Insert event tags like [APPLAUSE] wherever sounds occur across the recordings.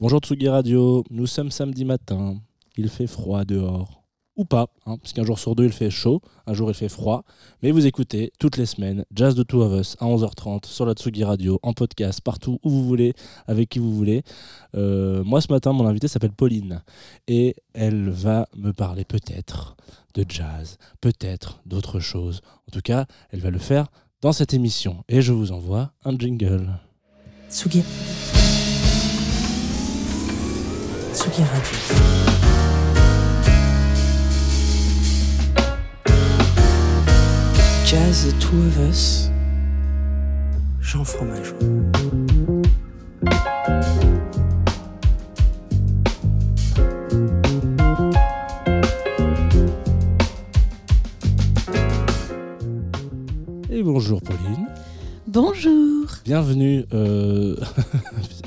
Bonjour Tsugi Radio, nous sommes samedi matin, il fait froid dehors. Ou pas, hein, parce qu'un jour sur deux il fait chaud, un jour il fait froid. Mais vous écoutez toutes les semaines Jazz de Two of Us à 11h30 sur la Tsugi Radio, en podcast, partout où vous voulez, avec qui vous voulez. Euh, moi ce matin, mon invité s'appelle Pauline et elle va me parler peut-être de jazz, peut-être d'autres choses. En tout cas, elle va le faire dans cette émission. Et je vous envoie un jingle. Tsugi. Tsugi Radio. Jazz The Two of Us. Jean Fromageau. Et bonjour Pauline. Bonjour. Bienvenue. euh, [LAUGHS]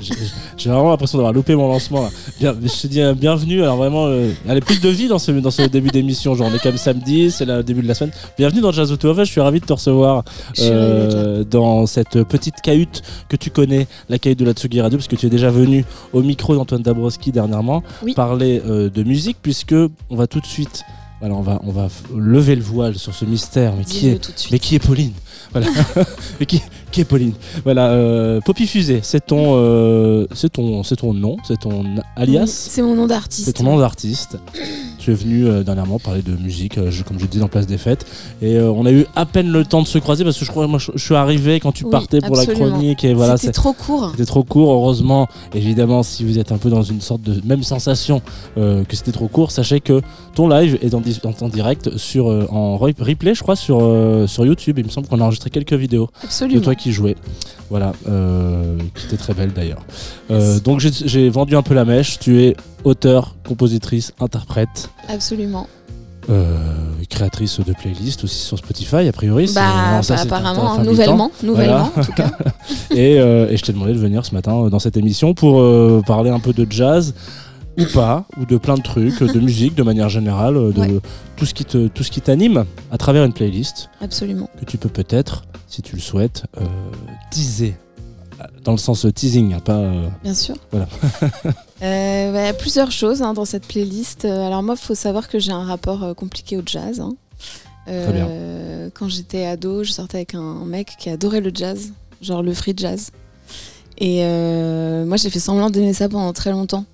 J'ai vraiment l'impression d'avoir loupé mon lancement. Là. Bien, je te dis euh, bienvenue. Alors vraiment, euh, elle est plus de vie dans ce, dans ce début d'émission. Genre, on est comme samedi, c'est le début de la semaine. Bienvenue dans Jazz Auto Je suis ravi de te recevoir euh, dans cette petite cahute que tu connais, la cahute de la Tsugi Radio, parce que tu es déjà venu au micro d'Antoine Dabrowski dernièrement Oui. parler de musique, puisque on va tout de suite. Voilà, on va, on va lever le voile sur ce mystère. Mais qui est, mais qui est Pauline? Voilà. [LAUGHS] Qui, qui est Pauline Voilà. Euh, Poppy Fusée, c'est ton, euh, c'est ton, c'est ton nom, c'est ton alias, C'est mon nom d'artiste. c'est ton nom d'artiste. Tu es venu euh, dernièrement parler de musique, euh, je- comme je disais, dans Place des Fêtes. Et euh, on a eu à peine le temps de se croiser parce que je crois, moi, je, je suis arrivé quand tu Oui, partais pour la absolument. chronique. Et voilà, C'était c'est- trop court. c'était trop court, heureusement. Évidemment, si vous êtes un peu dans une sorte de même sensation euh, que c'était trop court, sachez que ton live est en, dis- en- en direct sur, euh, en re- replay, je crois, sur, euh, sur YouTube. Il me semble qu'on a enregistré quelques vidéos de Absolument. toi qui jouais. Voilà, euh, qui était très belle d'ailleurs. Euh, Merci. donc j'ai- j'ai vendu un peu la mèche. Tu es auteur, compositrice, interprète, Absolument. euh, créatrice de playlists aussi sur Spotify, a priori. Bah, ça, bah, apparemment, nouvellement, nouvellement en tout cas. [LAUGHS] et, euh, et je t'ai demandé de venir ce matin euh, dans cette émission pour euh, parler un peu de jazz ou pas, ou de plein de trucs, de [LAUGHS] musique de manière générale, de Ouais. tout ce qui te, tout ce qui t'anime à travers une playlist Absolument. que tu peux peut-être, si tu le souhaites, teaser. Dans le sens teasing, hein, pas. Bien sûr. Voilà. [LAUGHS] Euh, bah, plusieurs choses hein, dans cette playlist. Euh, Alors moi, il faut savoir que j'ai un rapport euh, compliqué au jazz. hein. Très bien. Euh, Quand j'étais ado, je sortais avec un mec qui adorait le jazz, genre le free jazz. Et moi, j'ai fait semblant d'aimer ça pendant très longtemps.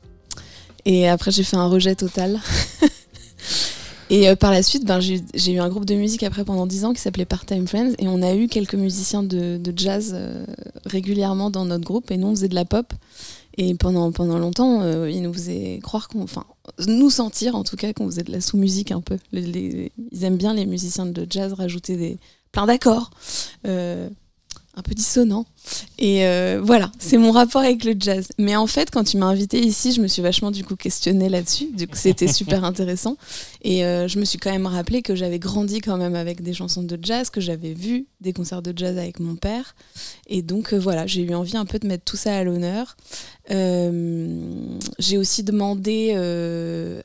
Et après, j'ai fait un rejet total. [LAUGHS] Et euh, par la suite, ben, j'ai j'ai eu un groupe de musique après pendant 10 ans qui s'appelait Part-Time Friends. Et on a eu quelques musiciens de, de jazz euh, régulièrement dans notre groupe. Et nous, on faisait de la pop. Et pendant, pendant longtemps, euh, ils nous faisaient croire qu'on. Enfin, nous sentir en tout cas qu'on faisait de la sous-musique un peu. Ils aiment bien les musiciens de jazz rajouter des, plein d'accords. euh, un peu dissonants. Et euh, voilà, c'est mon rapport avec le jazz. Mais en fait, quand tu m'as invité ici, je me suis vachement du coup questionnée là-dessus. Du coup, c'était [LAUGHS] super intéressant. Et euh, je me suis quand même rappelé que j'avais grandi quand même avec des chansons de jazz, que j'avais vu des concerts de jazz avec mon père. Et donc euh, voilà, j'ai eu envie un peu de mettre tout ça à l'honneur. J'ai aussi demandé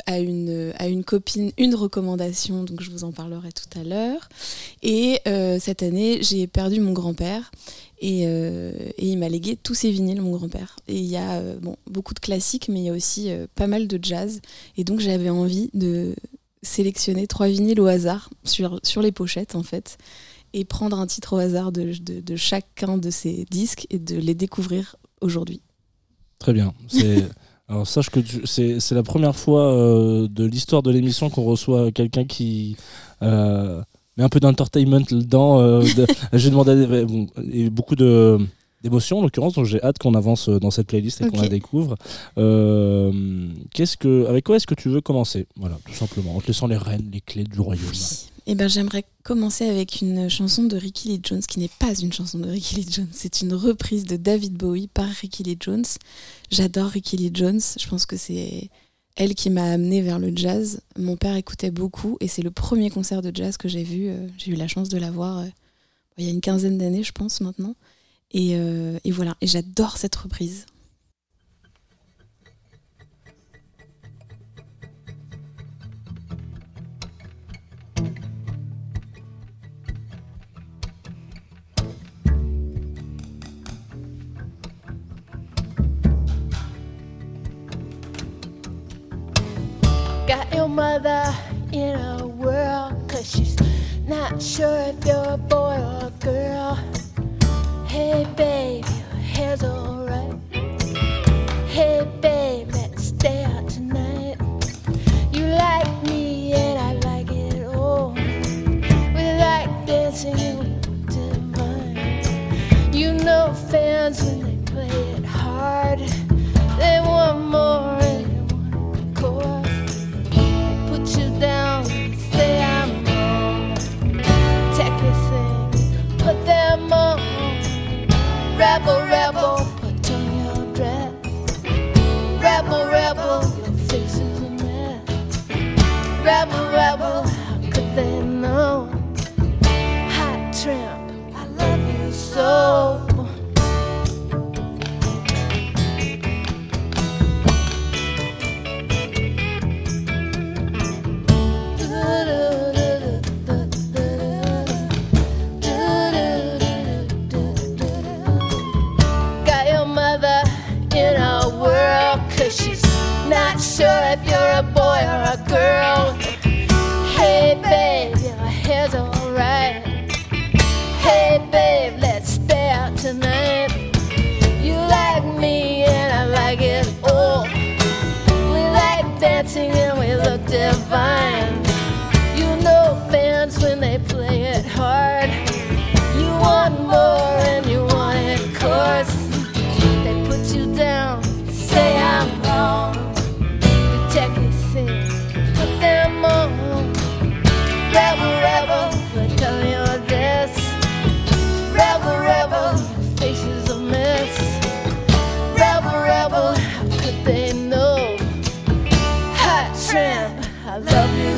à, une, à une copine une recommandation, donc je vous en parlerai tout à l'heure. Et cette année, j'ai perdu mon grand-père. Et, euh, et il m'a légué tous ses vinyles, mon grand-père. Et il y a euh, bon, beaucoup de classiques, mais il y a aussi euh, pas mal de jazz. Et donc j'avais envie de sélectionner trois vinyles au hasard sur, sur les pochettes, en fait, et prendre un titre au hasard de, de- de chacun de ces disques et de les découvrir aujourd'hui. Très bien. [LAUGHS] Alors sache que c'est c'est la première fois de l'histoire de l'émission qu'on reçoit quelqu'un qui euh, met un peu d'entertainment dedans. euh, de- [LAUGHS] J'ai demandé et beaucoup de d'émotions en l'occurrence, donc j'ai hâte qu'on avance dans cette playlist et qu'on la découvre. Euh, Qu'est-ce que, avec quoi est-ce que tu veux commencer? Voilà, tout simplement, en te laissant les rênes, les clés du royaume. Et ben j'aimerais commencer avec une chanson de Ricky Lee Jones qui n'est pas une chanson de Ricky Lee Jones, c'est une reprise de David Bowie par Ricky Lee Jones. J'adore Ricky Lee Jones, je pense que c'est elle qui m'a amenée vers le jazz. Mon père écoutait beaucoup et c'est le premier concert de jazz que j'ai vu. euh, J'ai eu la chance de la voir euh, il y a une quinzaine d'années, je pense maintenant. Et, euh, et voilà, et j'adore cette reprise. got your mother in a whirl, cause she's not sure if you're a boy or a girl. Hey, babe, your hair's alright.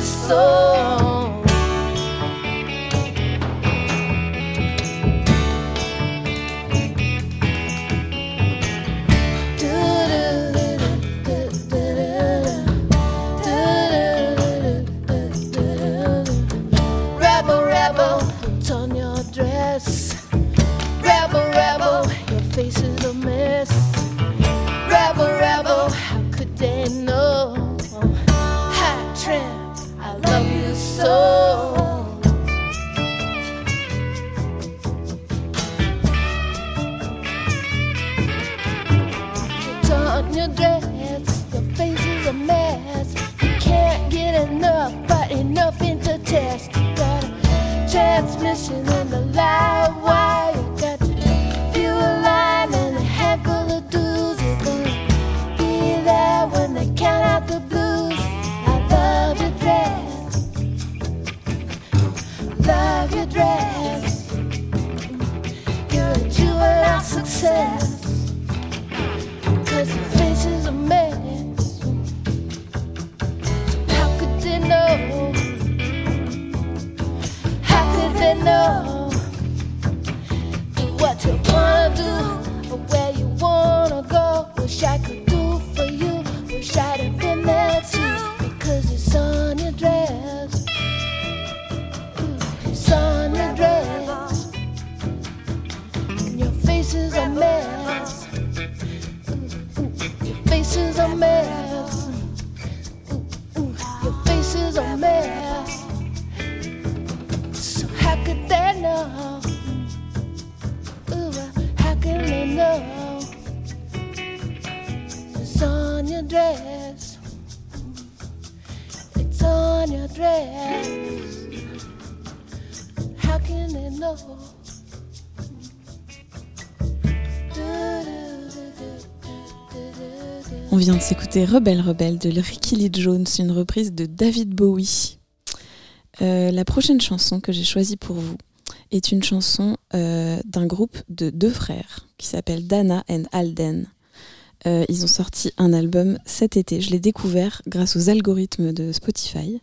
soul. écouter Rebelle Rebelle de Ricky Lee Jones, une reprise de David Bowie. Euh, la prochaine chanson que j'ai choisie pour vous est une chanson euh, d'un groupe de deux frères qui s'appelle Dana and Alden. Euh, ils ont sorti un album cet été. Je l'ai découvert grâce aux algorithmes de Spotify.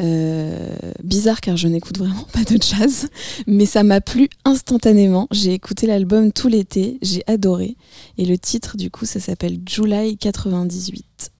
Euh, bizarre car je n'écoute vraiment pas de jazz, mais ça m'a plu instantanément. J'ai écouté l'album tout l'été, j'ai adoré. Et le titre du coup, ça s'appelle July 98.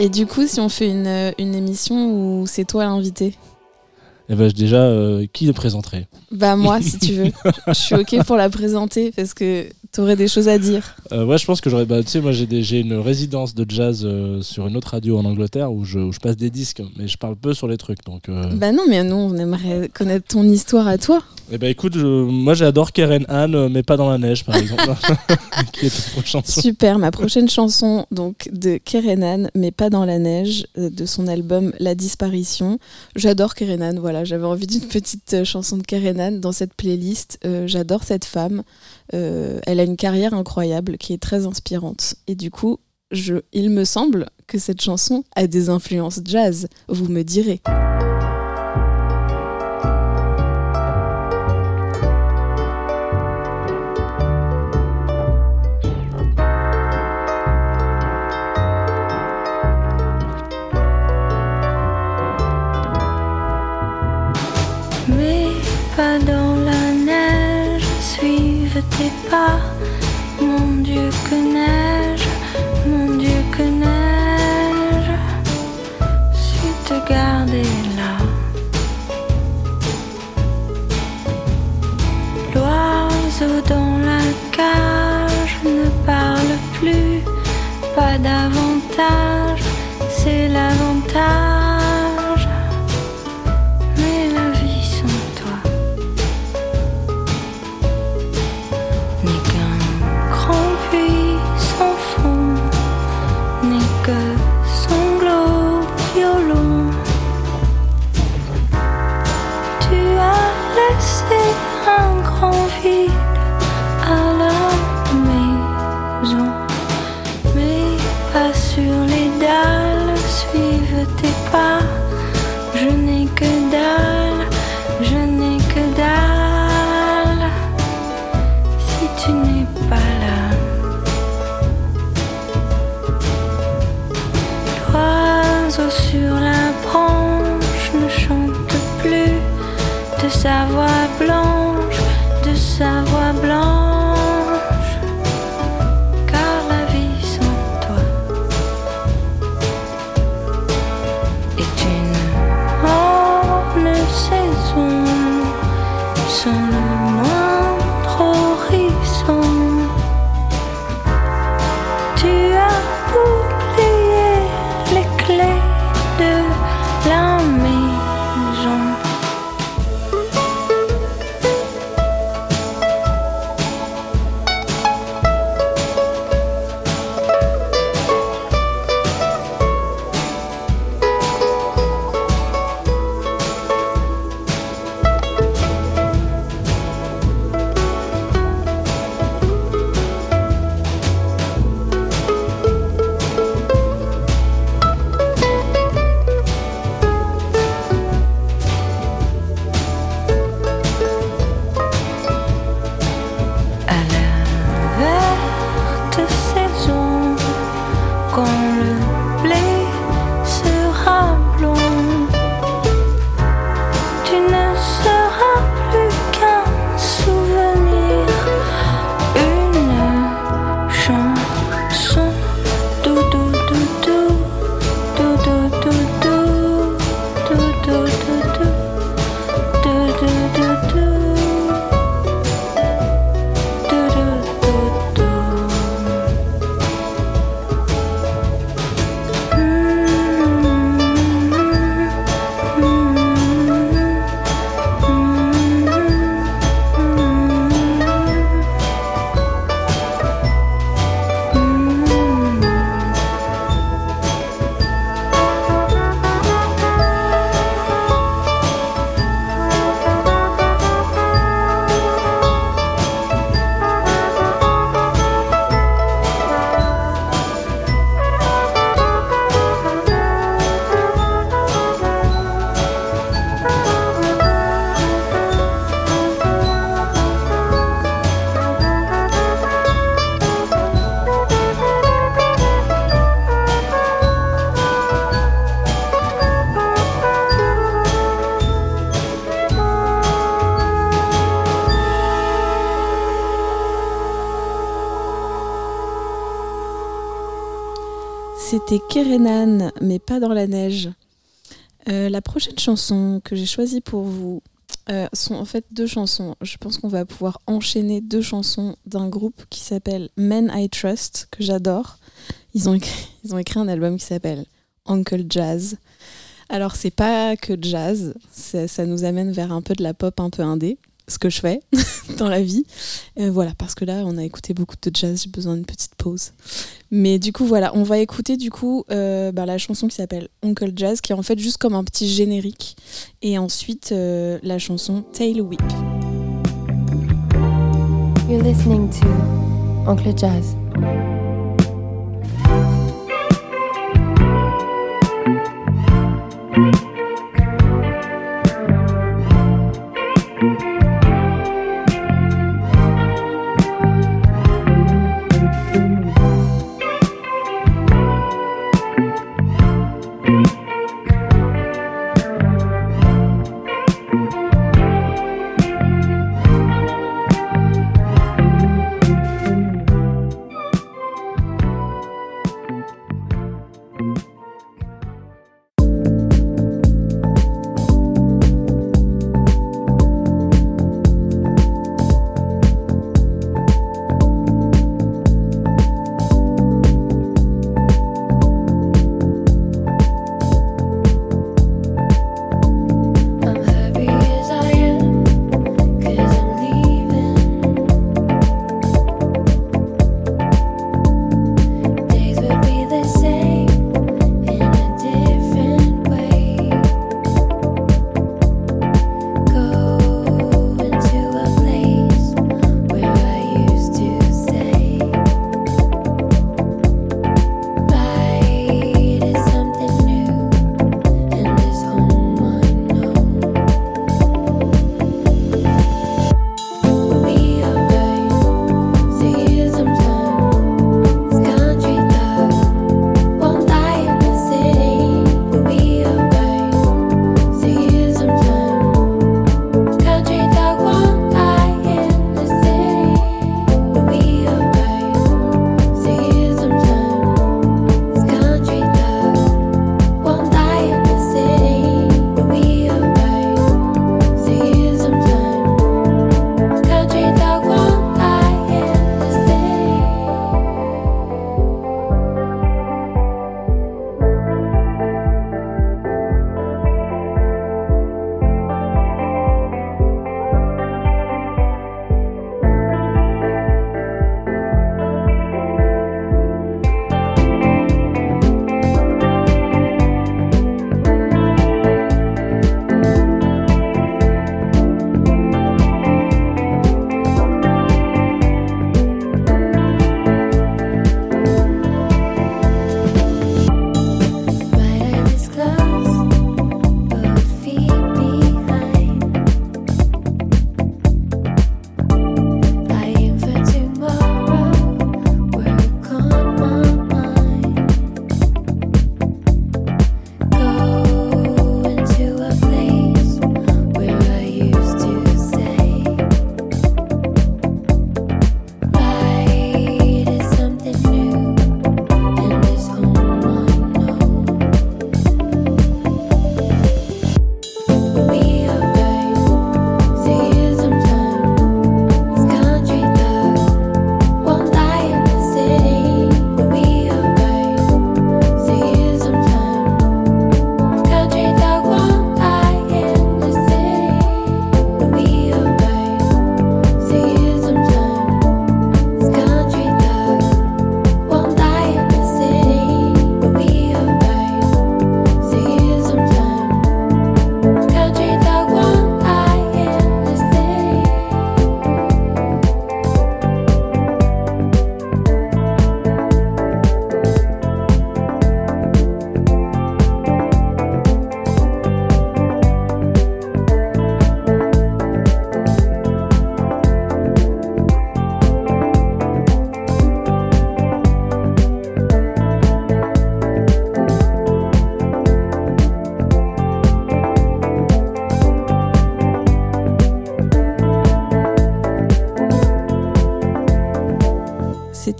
Et du coup, si on fait une, euh, une émission où c'est toi l'invité Eh ben, déjà, euh, qui le présenterait? Bah moi, si tu veux. Je suis ok pour la présenter parce que t'aurais des choses à dire. Euh, ouais, je pense que j'aurais. Bah, tu sais, moi, j'ai une résidence de jazz euh, sur une autre radio en Angleterre où je, où je passe des disques, mais je parle peu sur les trucs. Donc, euh, Bah non, mais nous, on aimerait connaître ton histoire à toi. eh ben, écoute, je- moi, j'adore Karen Anne, mais pas dans la neige, par exemple, [LAUGHS] qui est chanson. Super, ma prochaine chanson donc de Kerenan, mais pas dans la neige, de son album La disparition. J'adore Kerenan, voilà, j'avais envie d'une petite chanson de Kerenan dans cette playlist. J'adore cette femme. Euh, elle a une carrière incroyable qui est très inspirante. Et du coup, il me semble que cette chanson a des influences jazz. Vous me direz. Pas. Mon Dieu que neige, mon Dieu que neige, su te garder là. L'oiseau dans la cage ne parle plus, pas davantage, Kerenan, mais pas dans la neige. Euh, la prochaine chanson que j'ai choisie pour vous euh, sont en fait deux chansons. Je pense qu'on va pouvoir enchaîner deux chansons d'un groupe qui s'appelle Men I Trust, que j'adore. Ils ont écrit, [LAUGHS] ils ont écrit un album qui s'appelle Uncle Jazz. Alors c'est pas que jazz, ça, ça nous amène vers un peu de la pop un peu indé, ce que je fais [LAUGHS] dans la vie. Euh, voilà, parce que là on a écouté beaucoup de jazz, j'ai besoin d'une petite pause. Mais du coup voilà, on va écouter du coup euh, bah, la chanson qui s'appelle Uncle Jazz, qui est en fait juste comme un petit générique, et ensuite euh, la chanson Tail Whip. You're listening to Uncle Jazz.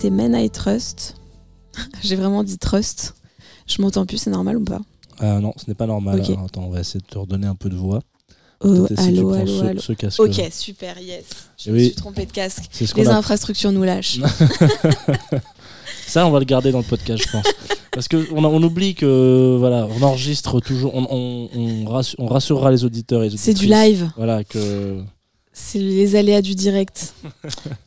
C'était Men I Trust. [LAUGHS] J'ai vraiment dit trust. Je m'entends plus, c'est normal ou pas Ah non, ce n'est pas normal. Alors, attends, on va essayer de te redonner un peu de voix. Oh, allô, allô, ce, allô. ce casque. Ok, super, yes. Je me suis trompée de casque. Les a- infrastructures nous lâchent. [LAUGHS] Ça, on va le garder dans le podcast, je pense. Parce qu'on on oublie que voilà, on enregistre toujours, on, on, on rassu- on rassurera les auditeurs et les C'est du live. Voilà, que. C'est les aléas du direct. [LAUGHS]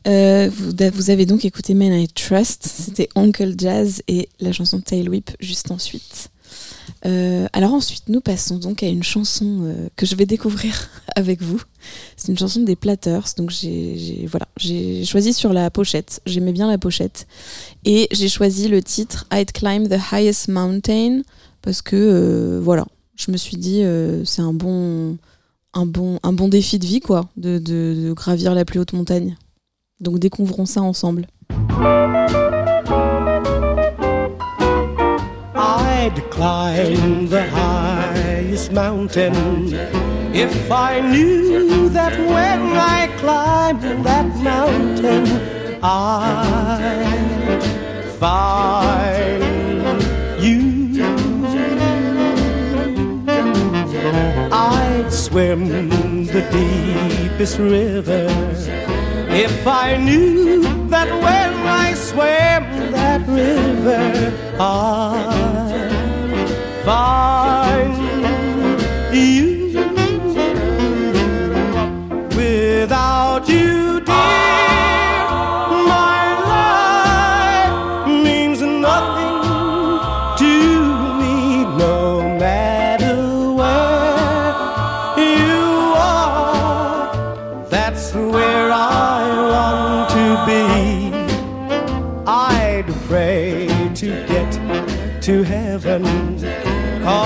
Euh, vous, vous avez donc écouté Men I Trust. C'était Uncle Jazz et la chanson Tail Whip juste ensuite. Euh, alors ensuite, nous passons donc à une chanson euh, que je vais découvrir [LAUGHS] avec vous. C'est une chanson des Platters. Donc j'ai voilà, j'ai choisi sur la pochette. J'aimais bien la pochette et j'ai choisi le titre I'd Climb the Highest Mountain parce que voilà, je me suis dit c'est un bon un bon, un bon défi de vie, quoi, de, de- de gravir la plus haute montagne. Donc découvrons ça ensemble. I'd climb the highest mountain if I knew that when I climbed that mountain I'd find you. Swim the deepest river if I knew that when I swam that river, I'd find you.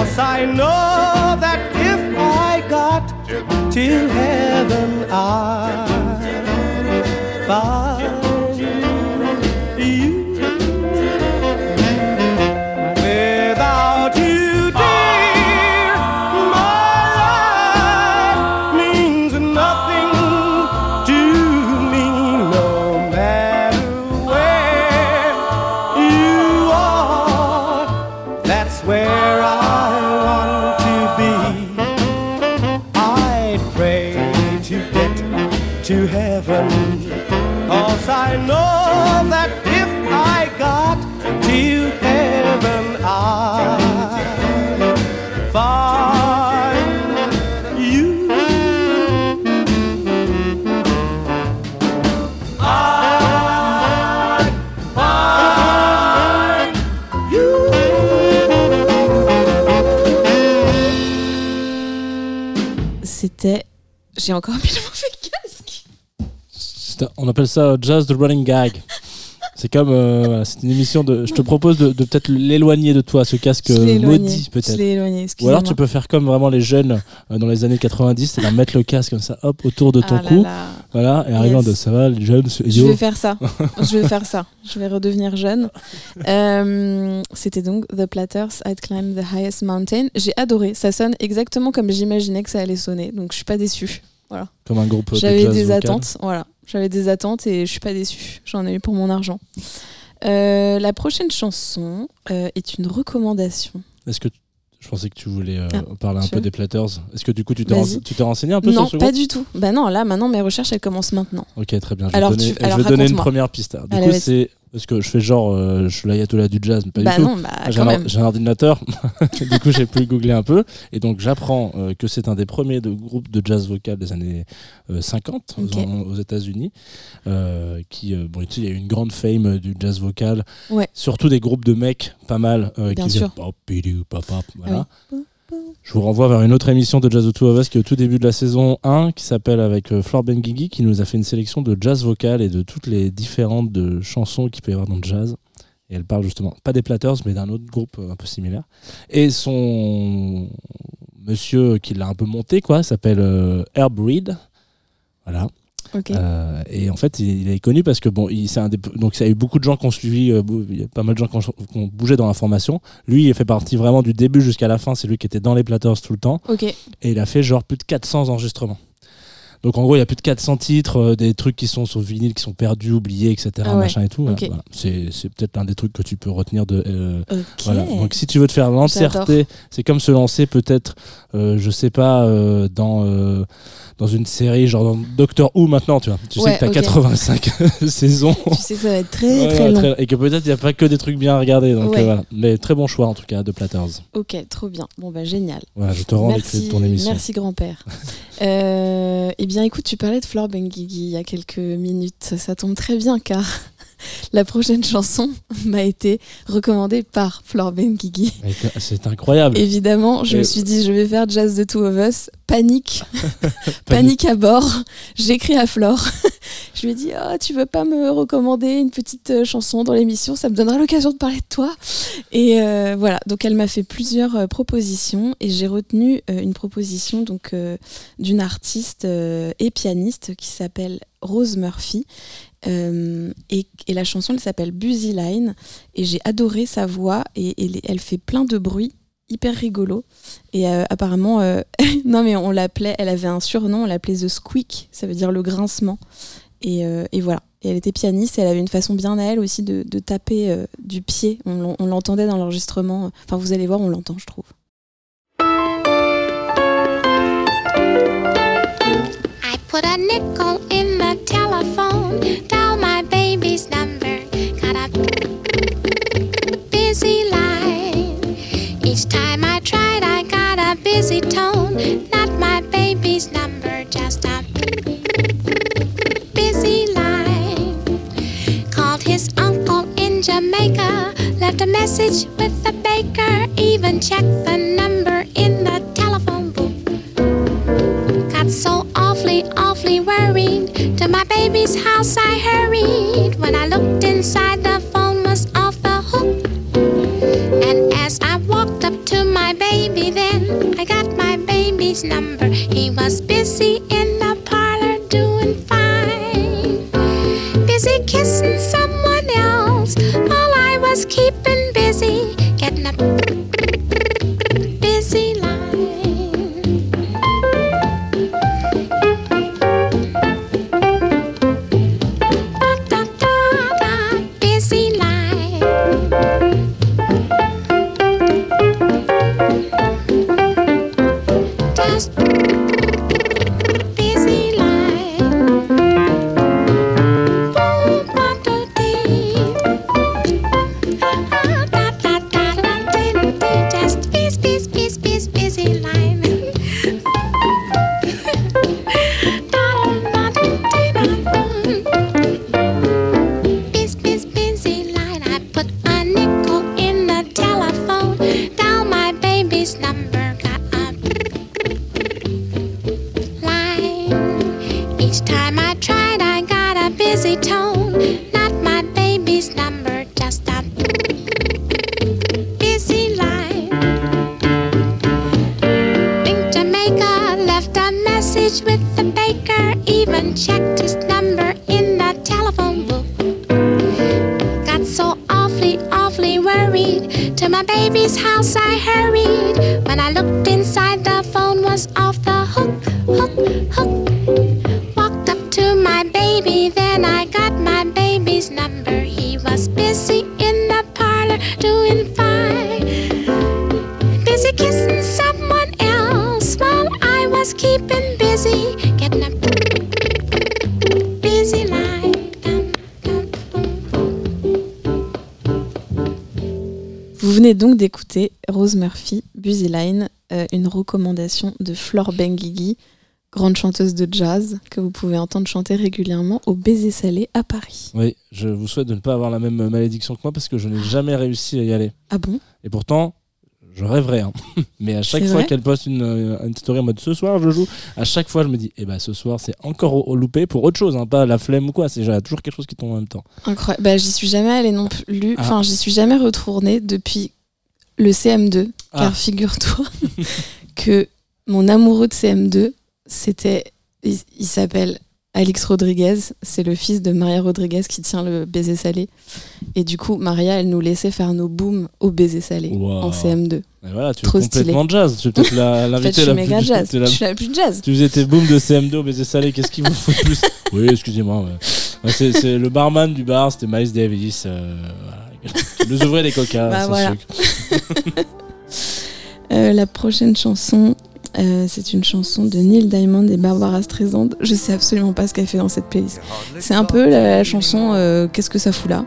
Cause I know that if I got to heaven, I'd J'ai encore [LAUGHS] mis le mauvais casque. On appelle ça Jazz the Running Gag. C'est comme. euh, voilà, c'est une émission de. Je te propose de, de peut-être l'éloigner de toi, ce casque éloigné. maudit, peut-être. Ou alors tu peux faire comme vraiment les jeunes euh, dans les années 90, c'est-à-dire mettre le casque comme ça, hop, autour de ton Ah cou. là. Voilà, et arrivant Yes. de ça va, les jeunes, Je vais faire ça. Je vais faire ça. Je vais redevenir jeune. [LAUGHS] Euh, C'était donc The Platters, I'd Climb the Highest Mountain. J'ai adoré. Ça sonne exactement comme j'imaginais que ça allait sonner. Donc je suis pas déçue. comme un groupe J'avais des vocal. attentes. Voilà. J'avais des attentes et je suis pas déçue. J'en ai eu pour mon argent. Euh, la prochaine chanson euh, est une recommandation. Est-ce que tu- je pensais que tu voulais euh, Ah, parler un peu veux des Platters Est-ce que du coup tu t'es Vas-y. rense- tu t'es renseigné un peu Non, sur ce pas groupe? du tout. Bah non, là maintenant mes recherches elles commencent maintenant. Ok, très bien. Je vais Alors, donner, tu- je vais donner une première piste. Du Allez, coup, vas-y. c'est parce que je fais genre, euh, je suis l'ayatollah du jazz, mais pas bah du tout. non, bah j'ai, un, j'ai un ordinateur, [LAUGHS] du coup j'ai pu googler un peu, et donc j'apprends euh, que c'est un des premiers de groupes de jazz vocal des années euh, 50 aux- États-Unis, euh, qui, euh, bon, il y a eu une grande fame du jazz vocal, Ouais. surtout des groupes de mecs, pas mal, qui sûr. faisaient pop, pop, voilà. Ah Je vous renvoie vers une autre émission de Jazz of Two of Us qui est au tout début de la saison 1 qui s'appelle avec euh, Flore Benguigui qui nous a fait une sélection de jazz vocal et de toutes les différentes chansons qu'il peut y avoir dans le jazz. Et elle parle justement, pas des Platters, mais d'un autre groupe euh, un peu similaire. Et son monsieur qui l'a un peu monté, quoi, s'appelle euh, Herb Reed. Voilà. Euh, et en fait, il, il est connu parce que bon, il, c'est un des, donc y a eu beaucoup de gens qui ont suivi, euh, il y a pas mal de gens qui ont, qui ont bougé dans l'information. Lui, il fait partie vraiment du début jusqu'à la fin. C'est lui qui était dans les Platters tout le temps. Ok. Et il a fait genre plus de 400 enregistrements. Donc en gros, il y a plus de 400 titres, euh, des trucs qui sont sur vinyle, qui sont perdus, oubliés, etc. Ah ouais. machin et tout. Ok. Voilà. C'est c'est peut-être l'un des trucs que tu peux retenir de. euh, voilà. Donc si tu veux te faire l'entièreté, c'est comme se lancer peut-être, euh, je sais pas, dans. Dans une série genre dans Doctor Who maintenant, tu vois. Tu sais que t'as ok. 85 [LAUGHS] saisons. Tu sais que ça va être très Ouais, très long. et que peut-être il n'y a pas que des trucs bien à regarder. Donc Ouais. euh, voilà. Mais très bon choix en tout cas de Platters. Ok, trop bien. Bon bah génial. Voilà, je te rends les clés de ton émission. merci grand-père. [LAUGHS] Euh, eh bien, écoute, tu parlais de Flore Benguigui il y a quelques minutes. Ça tombe très bien car [LAUGHS] la prochaine chanson m'a été recommandée par Flore Benguigui. C'est incroyable. Évidemment, je Et- me suis dit, je vais faire Jazz the Two of Us. Panique. [LAUGHS] Panique à bord. J'écris à Flore. [LAUGHS] je lui ai dit, oh, tu veux pas me recommander une petite euh, chanson dans l'émission? Ça me donnera l'occasion de parler de toi. Et euh, voilà, donc elle m'a fait plusieurs euh, propositions et j'ai retenu euh, une proposition donc d'une artiste et pianiste qui s'appelle Rose Murphy. Euh, et, et la chanson elle s'appelle Busy Line et j'ai adoré sa voix et, et elle fait plein de bruit hyper rigolo. Et euh, apparemment euh, [LAUGHS] non mais on l'appelait elle avait un surnom on l'appelait The Squeak. Ça veut dire le grincement. Et, euh, et voilà. Et elle était pianiste et elle avait une façon bien à elle aussi de, taper du pied. On, l'en- on l'entendait dans l'enregistrement. Enfin vous allez voir on l'entend je trouve left a message with the baker, even checked the number in the telephone book. Got so awfully, awfully worried. To my baby's house I hurried. When I looked inside, the phone was off the hook. And as I walked up to my baby, then I got my baby's number. He was busy in the parlor doing fine. Busy kissing venez donc d'écouter Rose Murphy, Busy Line, euh, une recommandation de Flore Benguigui, grande chanteuse de jazz que vous pouvez entendre chanter régulièrement au Baiser Salé à Paris. Oui, je vous souhaite de ne pas avoir la même malédiction que moi parce que je n'ai jamais réussi à y aller. Ah bon? Et pourtant, je rêverais. hein. [LAUGHS] Mais à chaque fois qu'elle poste une, euh, une story en mode ce soir je joue, à chaque fois je me dis, eh ben ce soir c'est encore au, au loupé pour autre chose, hein, pas la flemme ou quoi. C'est toujours quelque chose qui tombe en même temps. Incroyable. Bah, j'y suis jamais allée non plus. Ah. Enfin, j'y suis jamais retournée depuis le CM2. Ah. Car figure-toi [LAUGHS] que mon amoureux de CM2, c'était. Il, il s'appelle Alix Rodriguez, c'est le fils de Maria Rodriguez qui tient le baiser salé. Et du coup, Maria, elle nous laissait faire nos booms au baiser salé Wow. en CM2. Et voilà, tu es Trop complètement jazz. Tu es peut-être la- [LAUGHS] En fait, la plus jazz. la- Je suis la plus jazz. Tu faisais tes booms de CM2 au baiser salé, qu'est-ce qu'il vous faut de plus [LAUGHS] Oui, excusez-moi. ouais. C'est, le barman du bar, c'était Miles Davis. euh, voilà. Il nous ouvrait les coca Bah, sans voilà. sucre. [LAUGHS] Euh, la prochaine chanson, euh, c'est une chanson de Neil Diamond et Barbara Streisand. Je sais absolument pas ce qu'elle fait dans cette playlist. C'est un peu la, chanson euh, Qu'est-ce que ça fout là?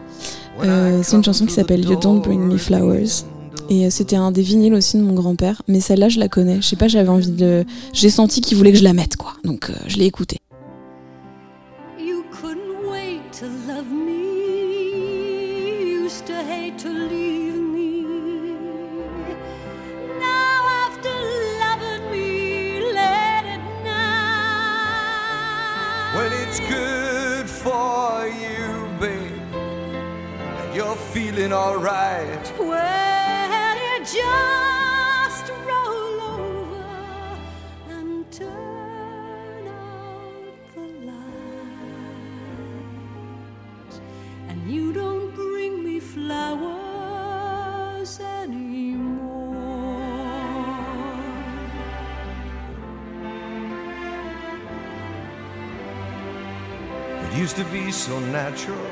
Euh, C'est une chanson qui s'appelle You Don't Bring Me Flowers. Et c'était un des vinyles aussi de mon grand-père. Mais celle-là, je la connais. Je sais pas, j'avais envie de. J'ai senti qu'il voulait que je la mette, quoi. Donc je l'ai écoutée. Feeling alright. Well, you just roll over and turn out the light. And you don't bring me flowers anymore. It used to be so natural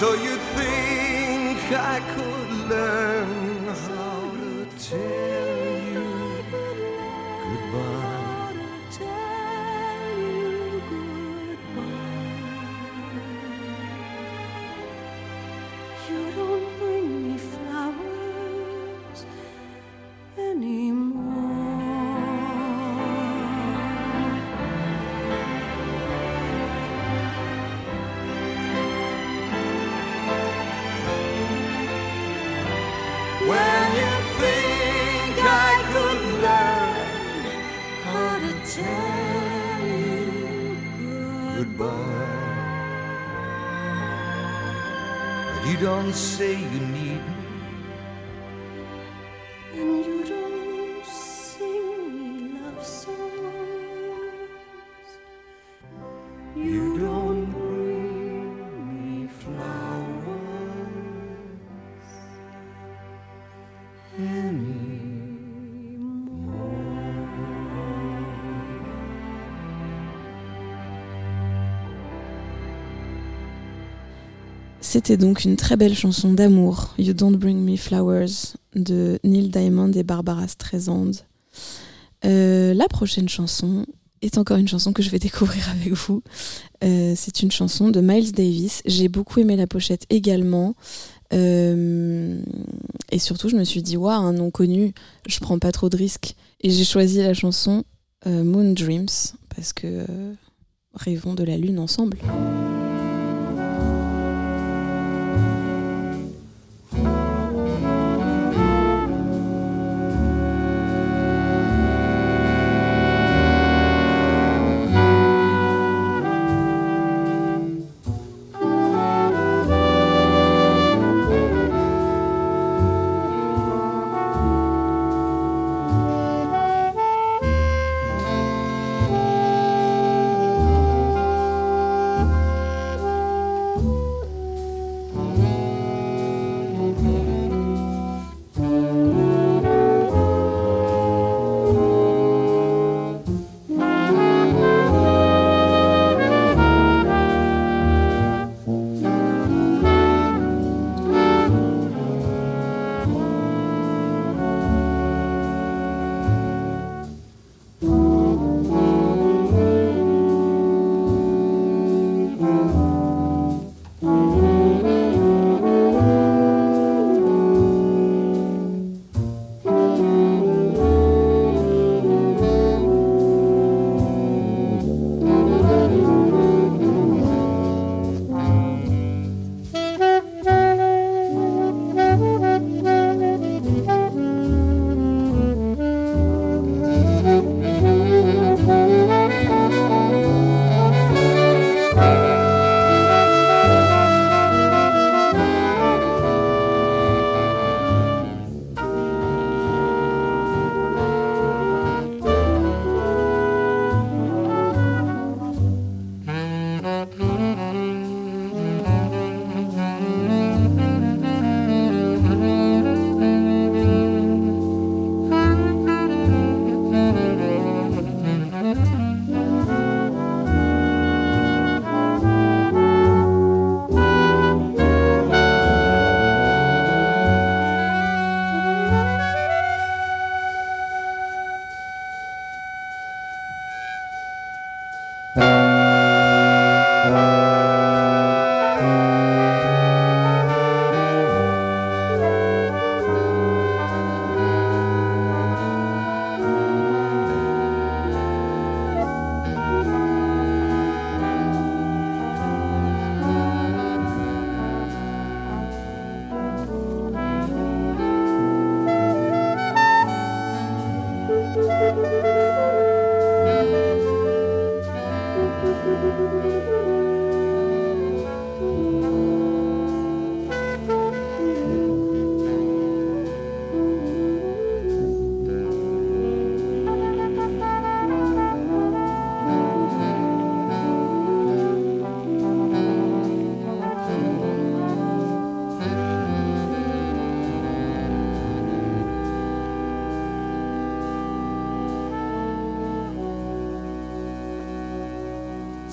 So you think I could learn how to tell you don't say you need me. C'était donc une très belle chanson d'amour, You Don't Bring Me Flowers, de Neil Diamond et Barbara Streisand. Euh, la prochaine chanson est encore une chanson que je vais découvrir avec vous. Euh, c'est une chanson de Miles Davis. J'ai beaucoup aimé la pochette également. Euh, et surtout, je me suis dit, waouh, un nom connu, je prends pas trop de risques. Et j'ai choisi la chanson Moon Dreams, parce que rêvons de la lune ensemble.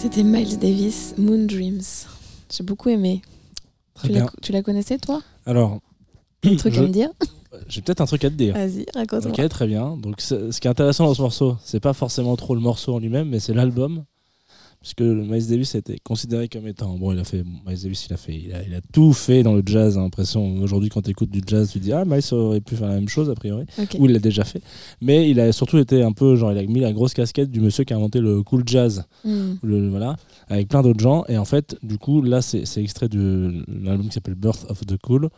C'était Miles Davis, Moon Dreams. J'ai beaucoup aimé. Très Tu la, bien. tu la connaissais, toi? Alors, Un truc je- à me dire? J'ai peut-être un truc à te dire. Vas-y, raconte-moi. Ok, très bien. Donc, ce qui est intéressant dans ce morceau, c'est pas forcément trop le morceau en lui-même, mais c'est l'album. Puisque Miles Davis a été considéré comme étant. Bon, il a fait. Miles Davis, il a fait. Il a, il a tout fait dans le jazz. J'ai l'impression. Aujourd'hui, quand tu écoutes du jazz, tu te dis Ah, Miles aurait pu faire la même chose, a priori. Ou il l'a déjà fait. Mais il a surtout été un peu. Genre, il a mis la grosse casquette du monsieur qui a inventé le cool jazz. Hmm. Le, voilà. Avec plein d'autres gens. Et en fait, du coup, là, c'est extrait de l'album qui s'appelle Birth of the Cool.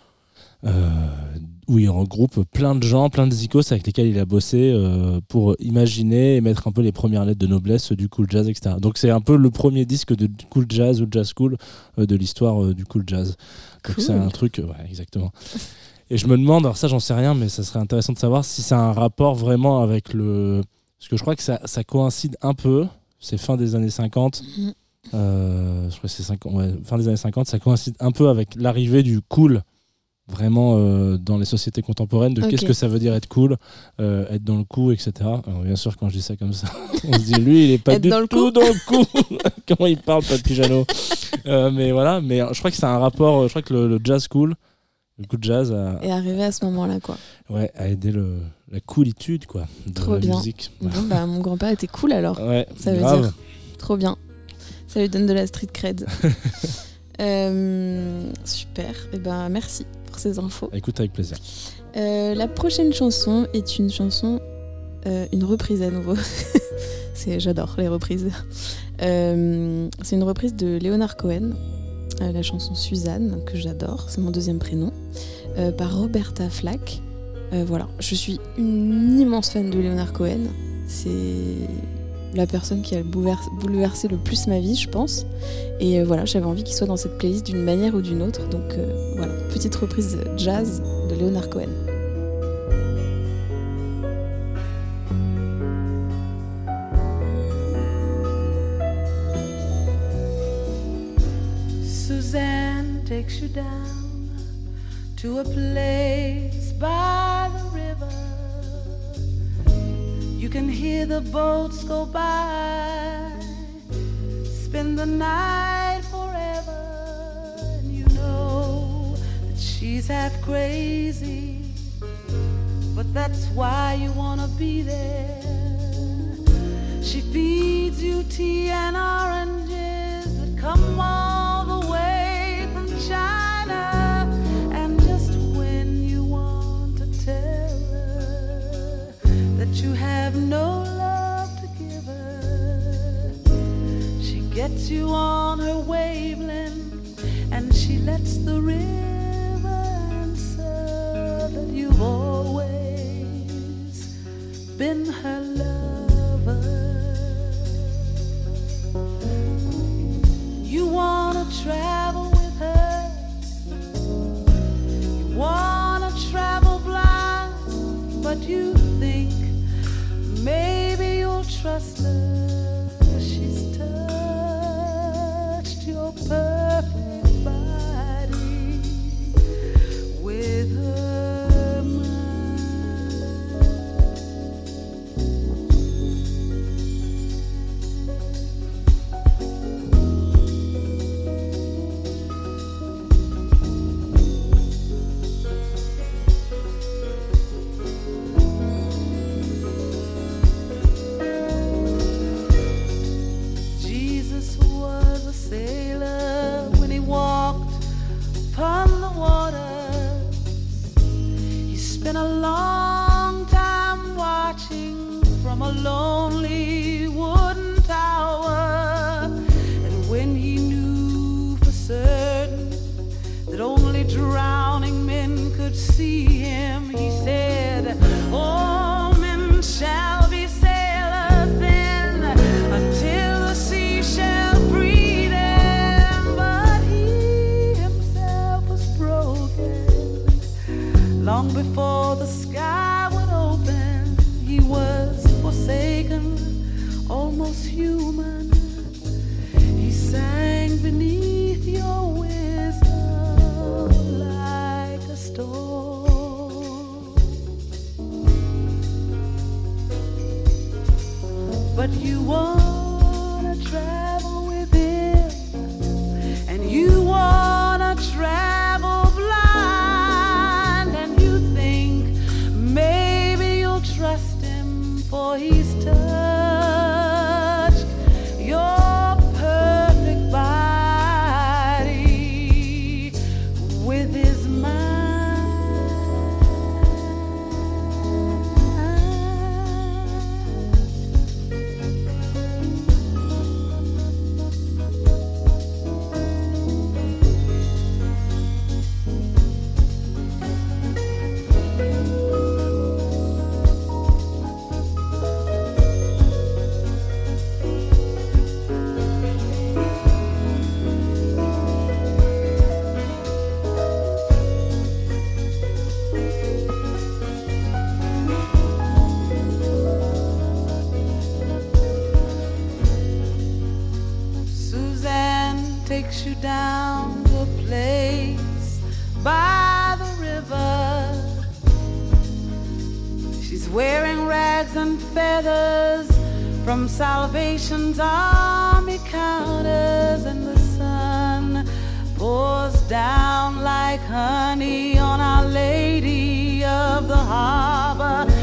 Euh, où il regroupe plein de gens, plein de zikos avec lesquels il a bossé euh, pour imaginer et mettre un peu les premières lettres de noblesse du cool jazz, etc. Donc c'est un peu le premier disque de cool jazz ou jazz cool euh, de l'histoire euh, du cool jazz. Donc c'est un truc, ouais, exactement. Et je me demande, alors ça j'en sais rien, mais ça serait intéressant de savoir si ça a un rapport vraiment avec le... Parce que je crois que ça, ça coïncide un peu, c'est fin des années 50, Mhm. euh, je crois que c'est 50, ouais, fin des années 50, ça coïncide un peu avec l'arrivée du cool vraiment euh, dans les sociétés contemporaines de qu'est-ce que ça veut dire être cool, euh, être dans le coup, etc. Alors, bien sûr, quand je dis ça comme ça, [LAUGHS] on se dit lui, il est pas du dans tout dans le coup. [LAUGHS] Comment il parle, pas de Pijano. Euh, mais voilà, mais euh, je crois que a un rapport, je crois que le, le jazz cool, le coup de jazz a, Et arrivé à ce moment-là, quoi. ouais, a aidé le, la coolitude quoi, de Trop la bien. musique. Bon, bah, mon grand-père était cool alors. Ouais, Ça veut grave. dire. Trop bien. Ça lui donne de la street cred. [LAUGHS] Euh, super. Et ben merci pour ces infos. Écoute avec plaisir. Euh, la prochaine chanson est une chanson, euh, une reprise à nouveau. [LAUGHS] C'est, j'adore les reprises. C'est une reprise de Leonard Cohen, la chanson Suzanne que j'adore, c'est mon deuxième prénom, par Roberta Flack. Voilà, je suis une immense fan de Leonard Cohen. C'est la personne qui a bouleversé, le plus ma vie, je pense. Et euh, voilà, j'avais envie qu'il soit dans cette playlist d'une manière ou d'une autre. Donc euh, voilà, petite reprise jazz de Leonard Cohen. Suzanne takes you down to a place by the river. You can hear the boats go by, spend the night forever. And you know that she's half crazy, but that's why you wanna be there. She feeds you tea and oranges army counters and the sun pours down like honey on Our Lady of the Harbor.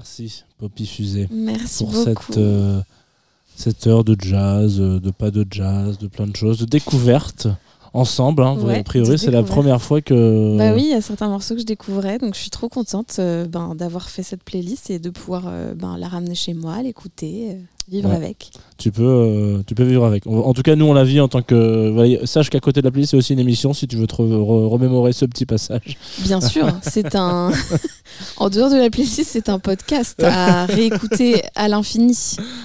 Merci, Poppy Fusée. Pour. Cette, euh, cette heure de jazz, euh, de pas de jazz, de plein de choses, de découverte ensemble. Hein. A priori, c'est la première fois que. Bah oui, il y a certains morceaux que je découvrais, donc je suis trop contente euh, ben, d'avoir fait cette playlist et de pouvoir ben, la ramener chez moi, l'écouter vivre Ouais. avec. Tu peux, euh, tu peux vivre avec. En tout cas, nous, on la vit en tant que. voilà, sache qu'à côté de la playlist, c'est aussi une émission si tu veux te re- re- remémorer ce petit passage. Bien sûr, [LAUGHS] c'est un. [LAUGHS] en dehors de la playlist, c'est un podcast à [LAUGHS] réécouter à l'infini.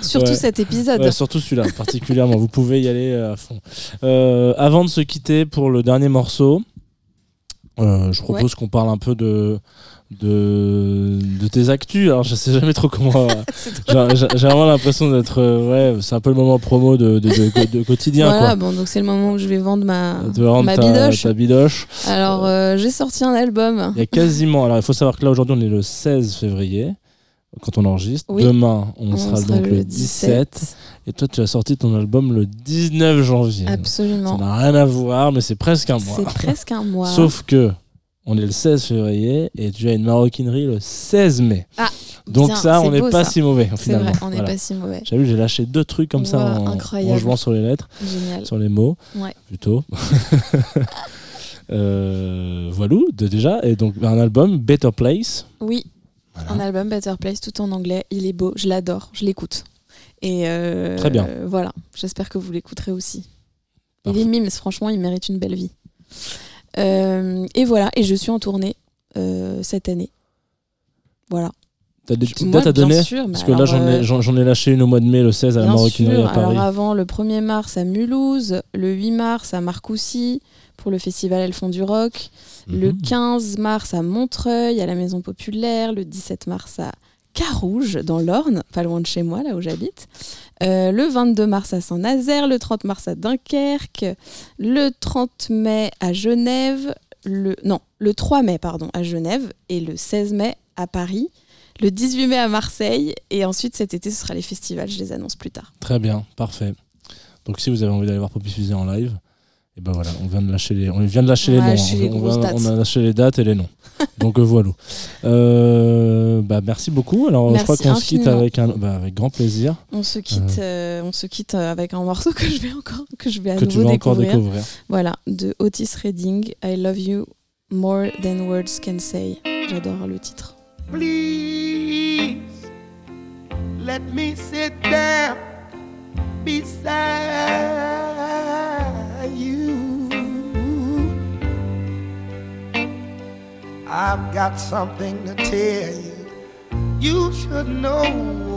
Surtout Ouais. cet épisode. Ouais, surtout celui-là, particulièrement. Vous pouvez y aller euh, à fond. Euh, avant de se quitter pour le dernier morceau, euh, je propose qu'on parle un peu de, de, de tes actus. Alors, je sais jamais trop comment. [LAUGHS] euh, j'ai vraiment l'impression d'être. euh, ouais, c'est un peu le moment promo de, de, de- de quotidien. voilà, quoi. bon, donc c'est le moment où je vais vendre ma, ma ta, bidoche. ta bidoche. Alors, euh, j'ai sorti un album. Il y a quasiment. Alors, il faut savoir que là, aujourd'hui, on est le 16 février, quand on enregistre. Oui. Demain, on, On sera, sera donc le 17. Et toi, tu as sorti ton album le 19 janvier. Ça Absolument. n'a rien à voir, mais c'est presque un mois. C'est presque un mois. Sauf que on est le 16 février et tu as une maroquinerie le 16 mai. Ah, Donc bien, ça, on n'est pas ça. si mauvais C'est finalement. vrai, on n'est Voilà. pas si mauvais. J'ai vu, j'ai lâché deux trucs comme ça en, jouant sur les lettres, Génial. sur les mots, Ouais. plutôt. [LAUGHS] Euh, voilà, de- déjà. Et donc un album, Better Place. Oui, Voilà. un album Better Place tout en anglais. Il est beau, je l'adore, je l'écoute. Et euh, Très bien. euh, voilà, j'espère que vous l'écouterez aussi. Parfait. Il est mimes, franchement, il mérite une belle vie. Euh, et voilà, et je suis en tournée euh, cette année. Voilà. T'as des petites Moi, dates à donner sûr, Parce que là, j'en ai, euh, j'en- ai lâché une au mois de mai, le 16 à la maroquinerie à Paris. Alors avant, le 1er mars à Mulhouse, le 8 mars à Marcoussis pour le festival Elles font du rock, le Mhm. 15 mars à Montreuil à la Maison Populaire, le 17 mars à Carouge dans l'Orne, pas loin de chez moi, là où j'habite, Euh, le 22 mars à Saint-Nazaire, le 30 mars à Dunkerque, le 30 mai à Genève, non, le 3 mai pardon à Genève et le 16 mai à Paris. Le 18 mai à Marseille et ensuite cet été ce sera les festivals, je les annonce plus tard. Très bien, parfait. Donc si vous avez envie d'aller voir Poppy Fusée en live, et ben voilà, on vient de lâcher les, on vient de lâcher On les noms. lâché hein. les on, grosses va- dates. on a lâché les dates et les noms. [LAUGHS] Donc euh, voilà. Euh, bah, merci beaucoup. Alors je crois Merci qu'on se quitte avec un, bah, avec grand plaisir On se quitte, euh, on se quitte euh, avec un morceau que je vais encore que je vais à que tu nouveau vas encore découvrir. découvrir. Voilà, de Otis Redding, I Love You More Than Words Can Say. J'adore le titre. Please let me sit down beside you. I've got something to tell you. You should know.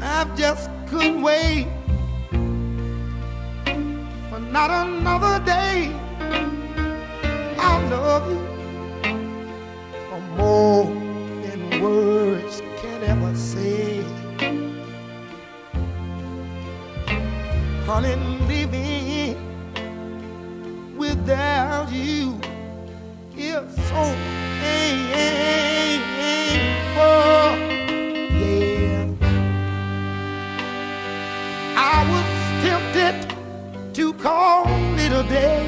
I just couldn't wait for not another day. I love you for more than words can ever say. Honey, living without you is so painful. Yeah. I was tempted to call it a day.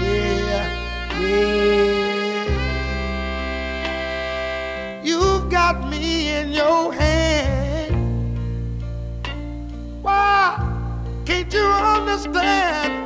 Yeah, yeah. You've got me in your hand. You understand?